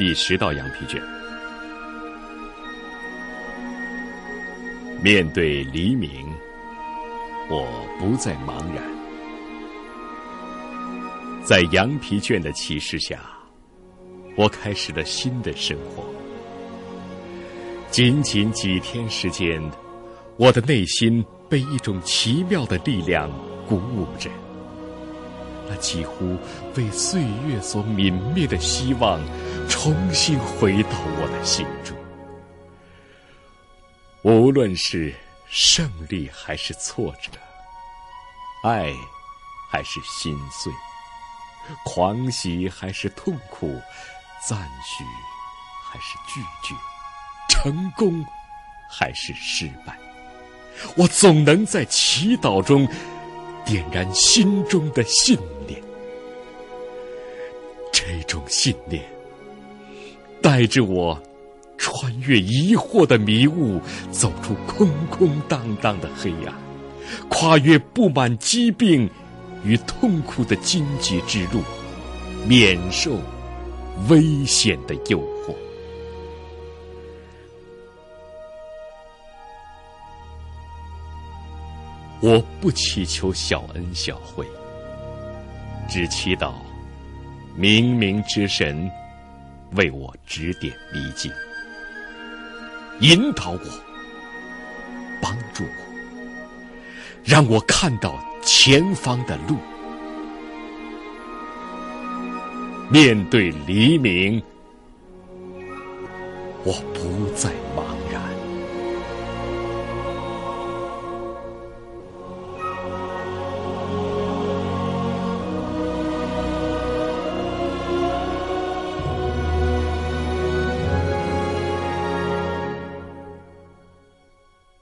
第十道羊皮卷。面对黎明，我不再茫然。在羊皮卷的启示下，我开始了新的生活。仅仅几天时间，我的内心被一种奇妙的力量鼓舞着。那几乎被岁月所泯灭的希望，重新回到我的心中。无论是胜利还是挫折，爱还是心碎，狂喜还是痛苦，赞许还是拒绝，成功还是失败，我总能在祈祷中点燃心中的信念。这种信念带着我。穿越疑惑的迷雾，走出空空荡荡的黑暗，跨越布满疾病与痛苦的荆棘之路，免受危险的诱惑。我不祈求小恩小惠，只祈祷冥冥之神为我指点迷津。引导我，帮助我，让我看到前方的路。面对黎明，我不再忙。